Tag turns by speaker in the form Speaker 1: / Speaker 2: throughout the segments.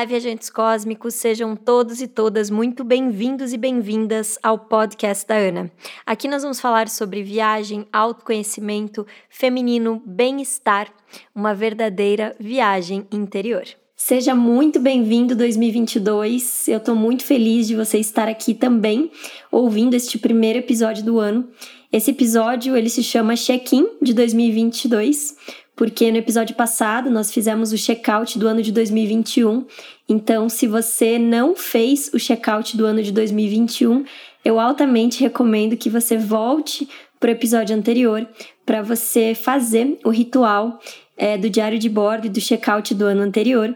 Speaker 1: Olá, viajantes cósmicos, sejam todos e todas muito bem-vindos e bem-vindas ao podcast da Ana. Aqui nós vamos falar sobre viagem, autoconhecimento, feminino, bem-estar, uma verdadeira viagem interior. Seja muito bem-vindo 2022. Eu estou muito feliz de você estar aqui também ouvindo este primeiro episódio do ano. Esse episódio ele se chama Check-in de 2022 porque no episódio passado nós fizemos o check-out do ano de 2021. Então, se você não fez o check-out do ano de 2021, eu altamente recomendo que você volte para o episódio anterior para você fazer o ritual é, do diário de bordo e do check-out do ano anterior,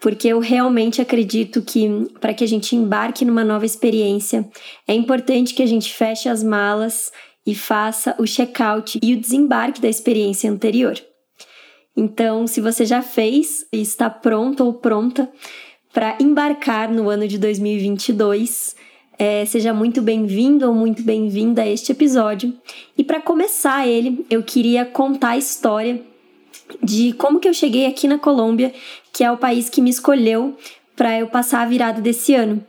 Speaker 1: porque eu realmente acredito que para que a gente embarque numa nova experiência, é importante que a gente feche as malas e faça o check-out e o desembarque da experiência anterior. Então, se você já fez e está pronto ou pronta para embarcar no ano de 2022, é, seja muito bem-vindo ou muito bem-vinda a este episódio. E para começar ele, eu queria contar a história de como que eu cheguei aqui na Colômbia, que é o país que me escolheu para eu passar a virada desse ano.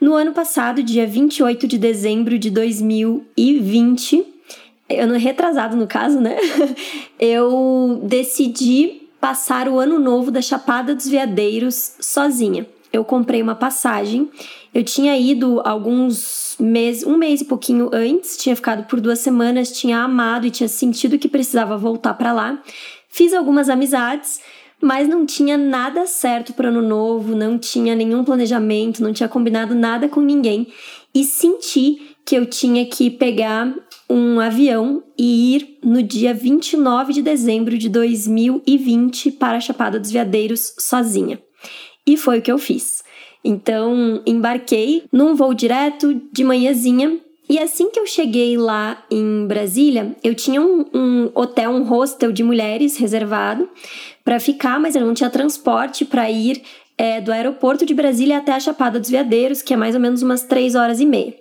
Speaker 1: No ano passado, dia 28 de dezembro de 2020, ano retrasado no caso, né? Eu decidi passar o ano novo da Chapada dos Veadeiros sozinha. Eu comprei uma passagem. Eu tinha ido alguns meses, um mês e pouquinho antes, tinha ficado por duas semanas, tinha amado e tinha sentido que precisava voltar para lá. Fiz algumas amizades, mas não tinha nada certo para ano novo, não tinha nenhum planejamento, não tinha combinado nada com ninguém e senti que eu tinha que pegar um avião e ir no dia 29 de dezembro de 2020 para a Chapada dos Veadeiros sozinha. E foi o que eu fiz. Então, embarquei num voo direto de manhãzinha. E assim que eu cheguei lá em Brasília, eu tinha um, um hotel, um hostel de mulheres reservado para ficar, mas eu não tinha transporte para ir é, do aeroporto de Brasília até a Chapada dos Veadeiros, que é mais ou menos umas três horas e meia.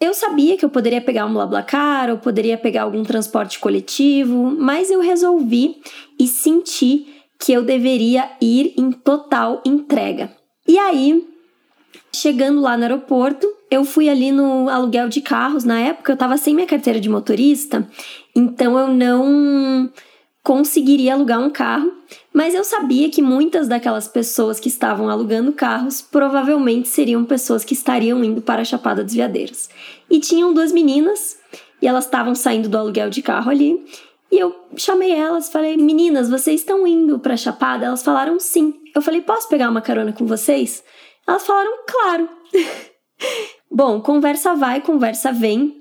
Speaker 1: Eu sabia que eu poderia pegar um BlaBlaCar ou poderia pegar algum transporte coletivo, mas eu resolvi e senti que eu deveria ir em total entrega. E aí, chegando lá no aeroporto, eu fui ali no aluguel de carros. Na época eu estava sem minha carteira de motorista, então eu não conseguiria alugar um carro, mas eu sabia que muitas daquelas pessoas que estavam alugando carros provavelmente seriam pessoas que estariam indo para a Chapada dos Veadeiros. E tinham duas meninas, e elas estavam saindo do aluguel de carro ali, e eu chamei elas, falei: "Meninas, vocês estão indo para a Chapada?" Elas falaram: "Sim". Eu falei: "Posso pegar uma carona com vocês?" Elas falaram: "Claro". Bom, conversa vai, conversa vem.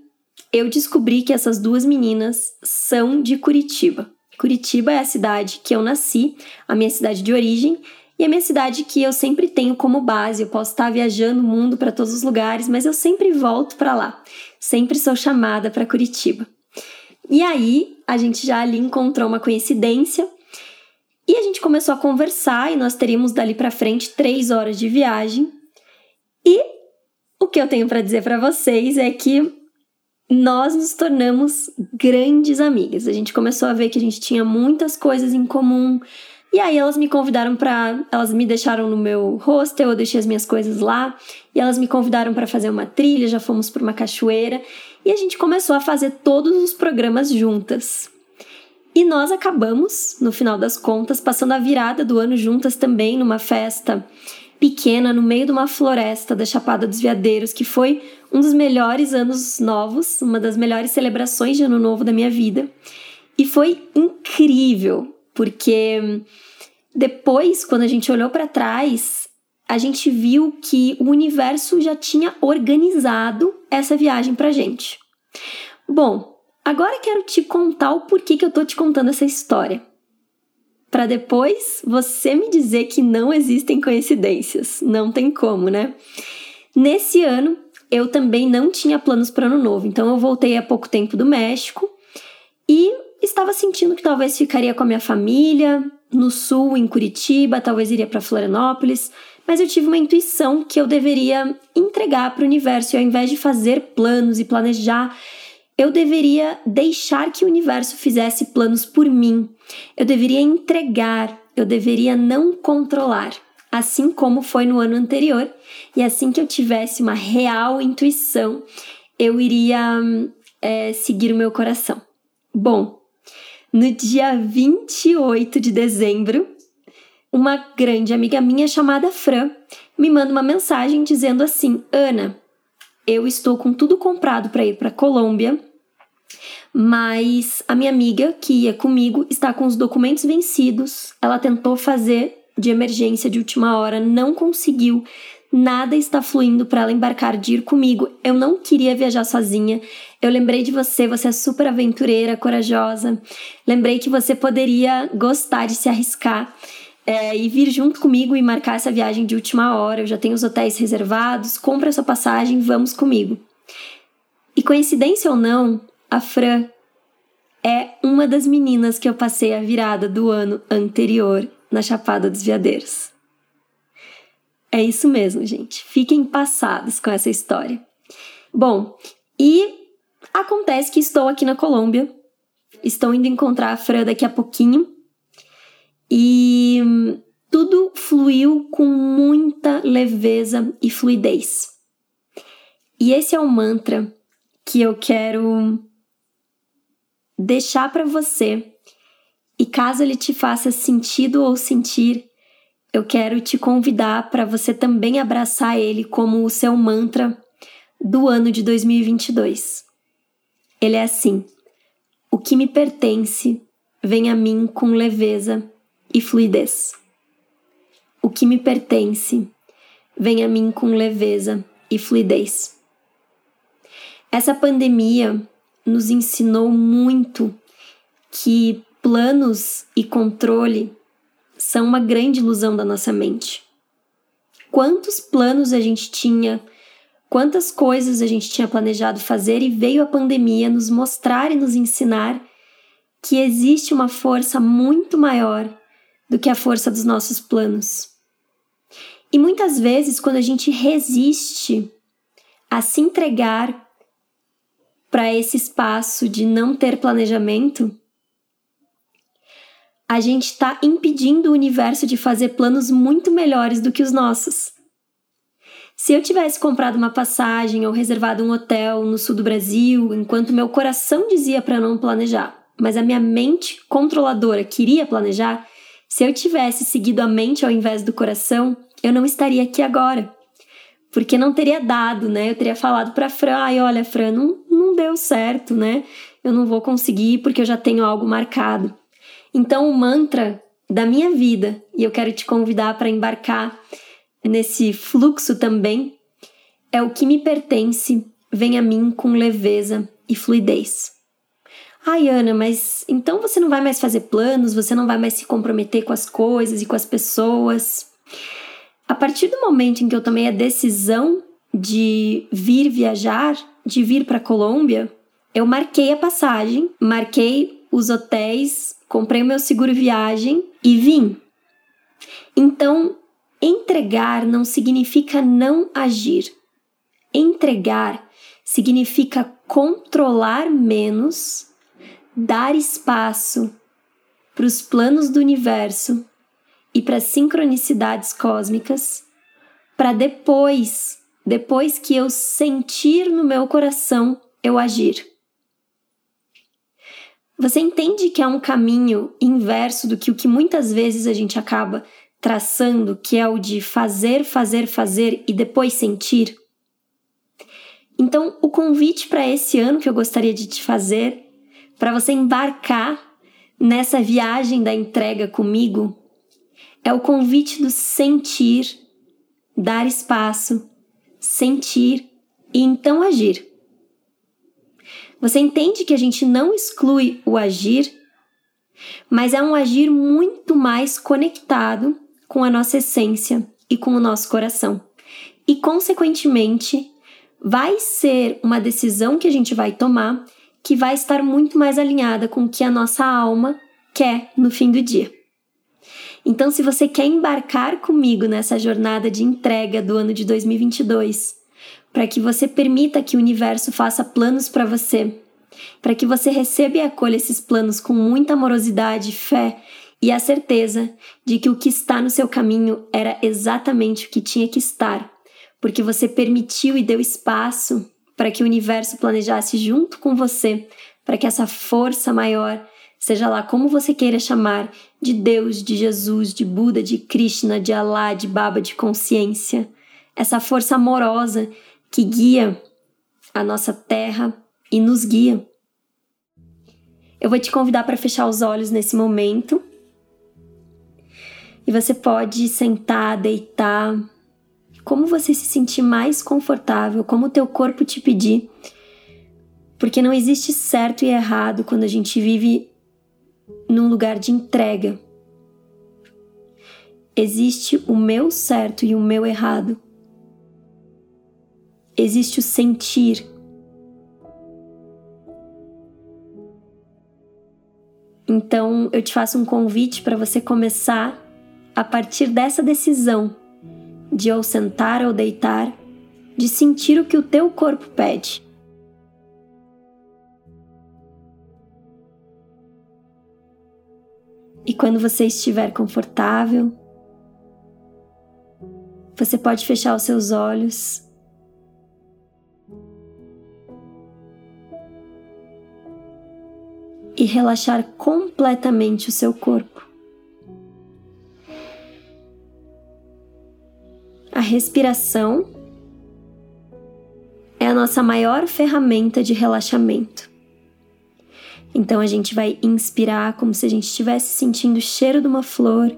Speaker 1: Eu descobri que essas duas meninas são de Curitiba. Curitiba é a cidade que eu nasci, a minha cidade de origem, e a minha cidade que eu sempre tenho como base. Eu posso estar viajando o mundo para todos os lugares, mas eu sempre volto para lá. Sempre sou chamada para Curitiba. E aí, a gente já ali encontrou uma coincidência e a gente começou a conversar e nós teríamos dali para frente três horas de viagem. E o que eu tenho para dizer para vocês é que nós nos tornamos grandes amigas. A gente começou a ver que a gente tinha muitas coisas em comum. E aí elas me convidaram para, elas me deixaram no meu hostel, eu deixei as minhas coisas lá, e elas me convidaram para fazer uma trilha, já fomos para uma cachoeira, e a gente começou a fazer todos os programas juntas. E nós acabamos, no final das contas, passando a virada do ano juntas também numa festa pequena no meio de uma floresta da Chapada dos Veadeiros, que foi um dos melhores anos novos, uma das melhores celebrações de ano novo da minha vida. E foi incrível, porque depois, quando a gente olhou para trás, a gente viu que o universo já tinha organizado essa viagem pra gente. Bom, agora quero te contar o porquê que eu tô te contando essa história para depois você me dizer que não existem coincidências. Não tem como, né? Nesse ano, eu também não tinha planos para ano novo, então eu voltei há pouco tempo do México e estava sentindo que talvez ficaria com a minha família no sul, em Curitiba, talvez iria para Florianópolis, mas eu tive uma intuição que eu deveria entregar para o universo e ao invés de fazer planos e planejar, eu deveria deixar que o universo fizesse planos por mim. Eu deveria entregar, eu deveria não controlar. Assim como foi no ano anterior, e assim que eu tivesse uma real intuição, eu iria é, seguir o meu coração. Bom, no dia 28 de dezembro, uma grande amiga minha chamada Fran me manda uma mensagem dizendo assim: Ana, eu estou com tudo comprado para ir para Colômbia, mas a minha amiga que ia comigo está com os documentos vencidos. Ela tentou fazer de emergência de última hora, não conseguiu. Nada está fluindo para ela embarcar de ir comigo. Eu não queria viajar sozinha. Eu lembrei de você, você é super aventureira, corajosa. Lembrei que você poderia gostar de se arriscar é, e vir junto comigo e marcar essa viagem de última hora. Eu já tenho os hotéis reservados, compra sua passagem, vamos comigo. E coincidência ou não, a Fran é uma das meninas que eu passei a virada do ano anterior na Chapada dos Veadeiros. É isso mesmo, gente. Fiquem passados com essa história. Bom, e acontece que estou aqui na Colômbia. Estou indo encontrar a Fran daqui a pouquinho. E tudo fluiu com muita leveza e fluidez. E esse é o mantra que eu quero deixar para você. E caso ele te faça sentido ou sentir, eu quero te convidar para você também abraçar ele como o seu mantra do ano de 2022. Ele é assim: o que me pertence vem a mim com leveza e fluidez. O que me pertence vem a mim com leveza e fluidez. Essa pandemia nos ensinou muito que planos e controle são uma grande ilusão da nossa mente. Quantos planos a gente tinha, quantas coisas a gente tinha planejado fazer e veio a pandemia nos mostrar e nos ensinar que existe uma força muito maior do que a força dos nossos planos. E muitas vezes, quando a gente resiste a se entregar para esse espaço de não ter planejamento, a gente está impedindo o universo de fazer planos muito melhores do que os nossos. Se eu tivesse comprado uma passagem ou reservado um hotel no sul do Brasil, enquanto meu coração dizia para não planejar, mas a minha mente controladora queria planejar, se eu tivesse seguido a mente ao invés do coração, eu não estaria aqui agora. Porque não teria dado, né? Eu teria falado para Fran, ai, olha, Fran, não, não deu certo, né? Eu não vou conseguir porque eu já tenho algo marcado. Então, o mantra da minha vida, e eu quero te convidar para embarcar nesse fluxo também, é o que me pertence, vem a mim com leveza e fluidez. Ai, Ana, mas então você não vai mais fazer planos, você não vai mais se comprometer com as coisas e com as pessoas. A partir do momento em que eu tomei a decisão de vir viajar, de vir para Colômbia, eu marquei a passagem, marquei os hotéis, comprei o meu seguro viagem e vim. Então, entregar não significa não agir. Entregar significa controlar menos dar espaço para os planos do universo e para as sincronicidades cósmicas, para depois, depois que eu sentir no meu coração, eu agir. Você entende que é um caminho inverso do que o que muitas vezes a gente acaba traçando, que é o de fazer, fazer, fazer e depois sentir? Então, o convite para esse ano que eu gostaria de te fazer para você embarcar nessa viagem da entrega comigo é o convite do sentir, dar espaço, sentir e então agir. Você entende que a gente não exclui o agir, mas é um agir muito mais conectado com a nossa essência e com o nosso coração. E, consequentemente, vai ser uma decisão que a gente vai tomar que vai estar muito mais alinhada com o que a nossa alma quer no fim do dia. Então, se você quer embarcar comigo nessa jornada de entrega do ano de 2022, para que você permita que o universo faça planos para você, para que você receba e acolha esses planos com muita amorosidade, fé e a certeza de que o que está no seu caminho era exatamente o que tinha que estar, porque você permitiu e deu espaço para que o universo planejasse junto com você, para que essa força maior, seja lá como você queira chamar, de Deus, de Jesus, de Buda, de Krishna, de Allah, de Baba, de consciência, essa força amorosa que guia a nossa terra e nos guia. Eu vou te convidar para fechar os olhos nesse momento. E você pode sentar, deitar, como você se sentir mais confortável, como o teu corpo te pedir. Porque não existe certo e errado quando a gente vive num lugar de entrega. Existe o meu certo e o meu errado. Existe o sentir. Então, eu te faço um convite para você começar a partir dessa decisão de ou sentar ou deitar, de sentir o que o teu corpo pede. E quando você estiver confortável, você pode fechar os seus olhos. E relaxar completamente o seu corpo. A respiração é a nossa maior ferramenta de relaxamento. Então a gente vai inspirar como se a gente estivesse sentindo o cheiro de uma flor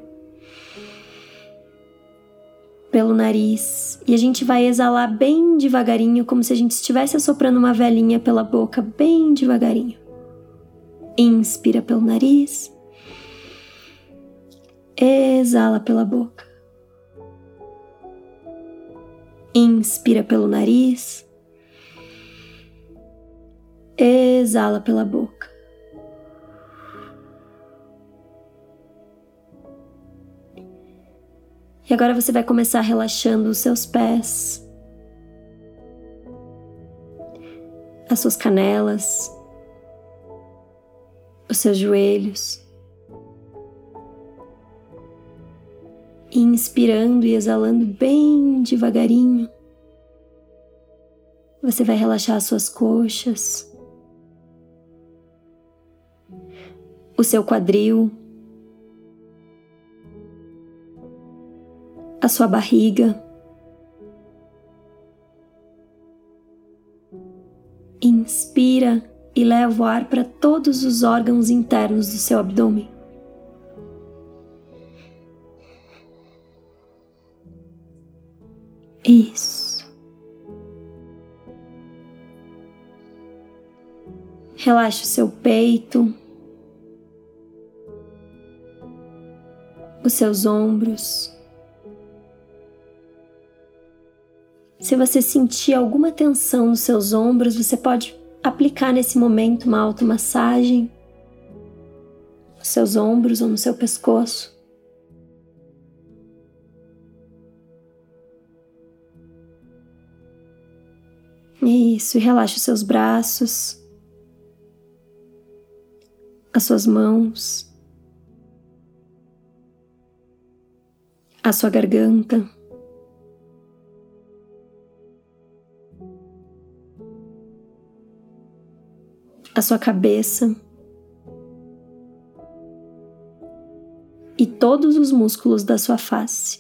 Speaker 1: pelo nariz e a gente vai exalar bem devagarinho, como se a gente estivesse assoprando uma velinha pela boca, bem devagarinho. Inspira pelo nariz, exala pela boca. Inspira pelo nariz. Exala pela boca. E agora você vai começar relaxando os seus pés, as suas canelas, os seus joelhos. inspirando e exalando bem devagarinho. Você vai relaxar as suas coxas, o seu quadril, a sua barriga. E leva o ar para todos os órgãos internos do seu abdômen. Isso. Relaxe o seu peito, os seus ombros. Se você sentir alguma tensão nos seus ombros, você pode aplicar nesse momento uma automassagem nos seus ombros ou no seu pescoço. Isso, e relaxe os seus braços, as suas mãos, a sua garganta. A sua cabeça e todos os músculos da sua face.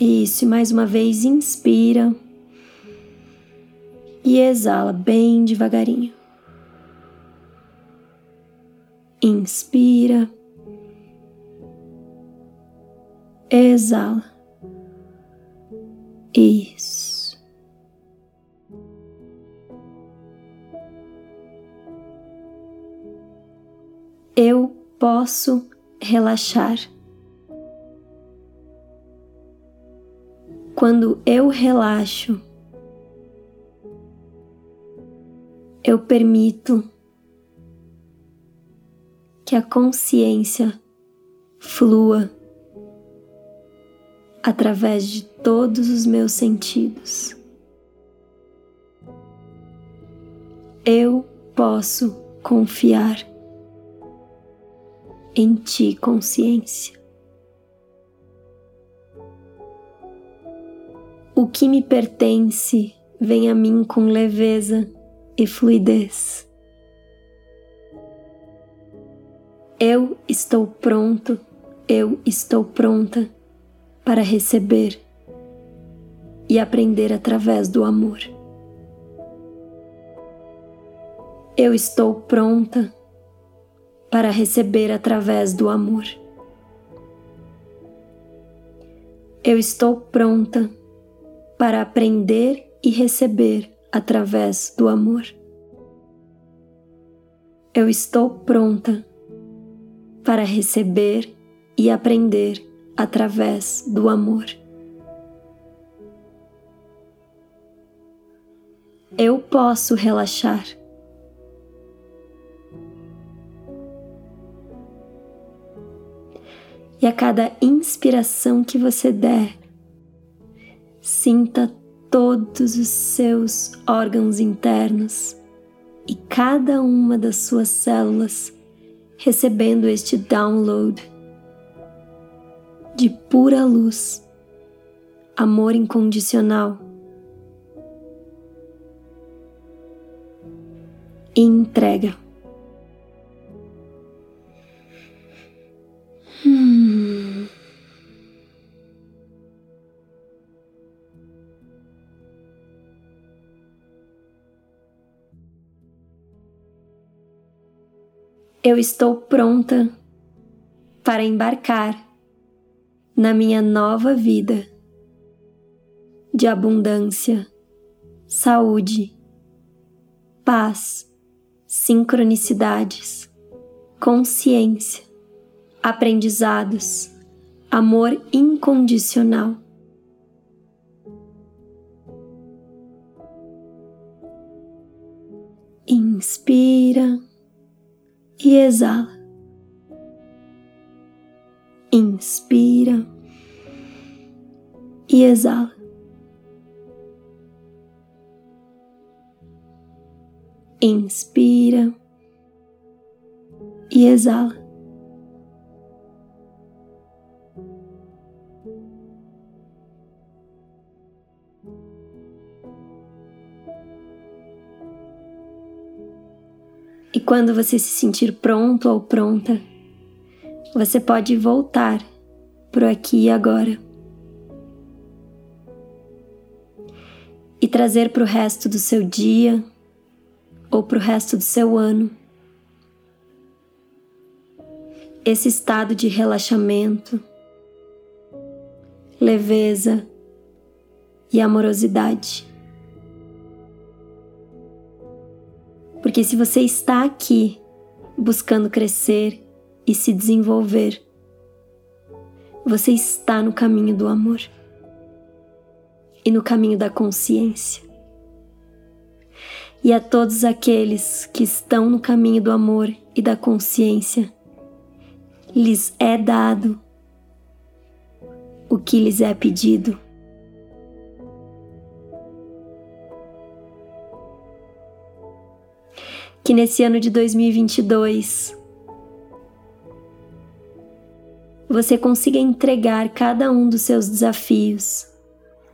Speaker 1: Isso, mais uma vez inspira e exala bem devagarinho. Inspira, exala. Posso relaxar. quando eu relaxo, eu permito que a consciência flua através de todos os meus sentidos. Eu posso confiar em ti, consciência. O que me pertence vem a mim com leveza e fluidez. Eu estou pronto, eu estou pronta para receber e aprender através do amor. Eu estou pronta para receber através do amor. Eu estou pronta para aprender e receber através do amor. Eu estou pronta para receber e aprender através do amor. Eu posso relaxar. E a cada inspiração que você der, sinta todos os seus órgãos internos e cada uma das suas células recebendo este download de pura luz, amor incondicional e entrega. Eu estou pronta para embarcar na minha nova vida de abundância, saúde, paz, sincronicidades, consciência, aprendizados, amor incondicional. Inspira e exala. Inspira e exala. Inspira e exala. E quando você se sentir pronto ou pronta, você pode voltar para aqui e agora e trazer para o resto do seu dia ou para o resto do seu ano esse estado de relaxamento, leveza e amorosidade. Porque se você está aqui buscando crescer e se desenvolver, você está no caminho do amor e no caminho da consciência. E a todos aqueles que estão no caminho do amor e da consciência, lhes é dado o que lhes é pedido. Que nesse ano de 2022 você consiga entregar cada um dos seus desafios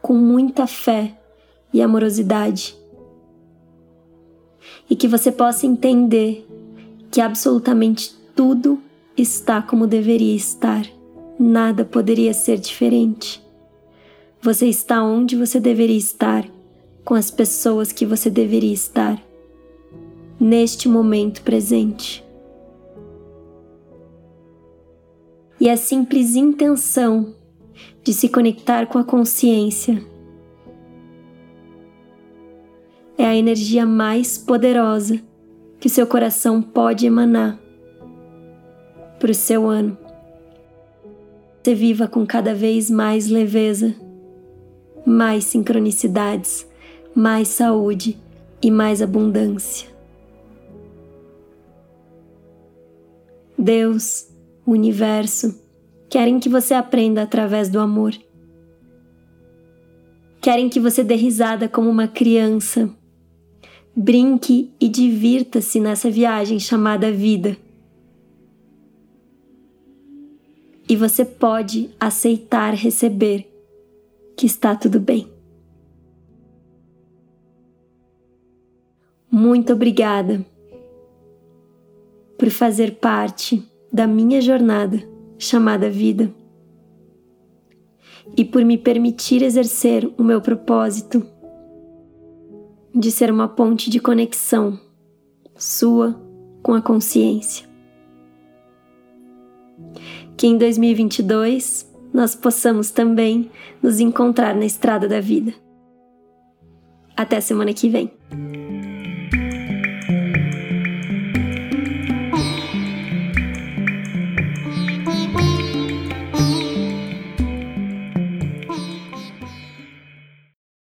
Speaker 1: com muita fé e amorosidade. E que você possa entender que absolutamente tudo está como deveria estar, nada poderia ser diferente. Você está onde você deveria estar, com as pessoas que você deveria estar neste momento presente. E a simples intenção de se conectar com a consciência é a energia mais poderosa que seu coração pode emanar para o seu ano. Você viva com cada vez mais leveza, mais sincronicidades, mais saúde e mais abundância. Deus, o universo, querem que você aprenda através do amor. Querem que você dê risada como uma criança, brinque e divirta-se nessa viagem chamada vida. E você pode aceitar receber que está tudo bem. Muito obrigada por fazer parte da minha jornada chamada vida e por me permitir exercer o meu propósito de ser uma ponte de conexão sua com a consciência. Que em 2022 nós possamos também nos encontrar na estrada da vida. Até semana que vem.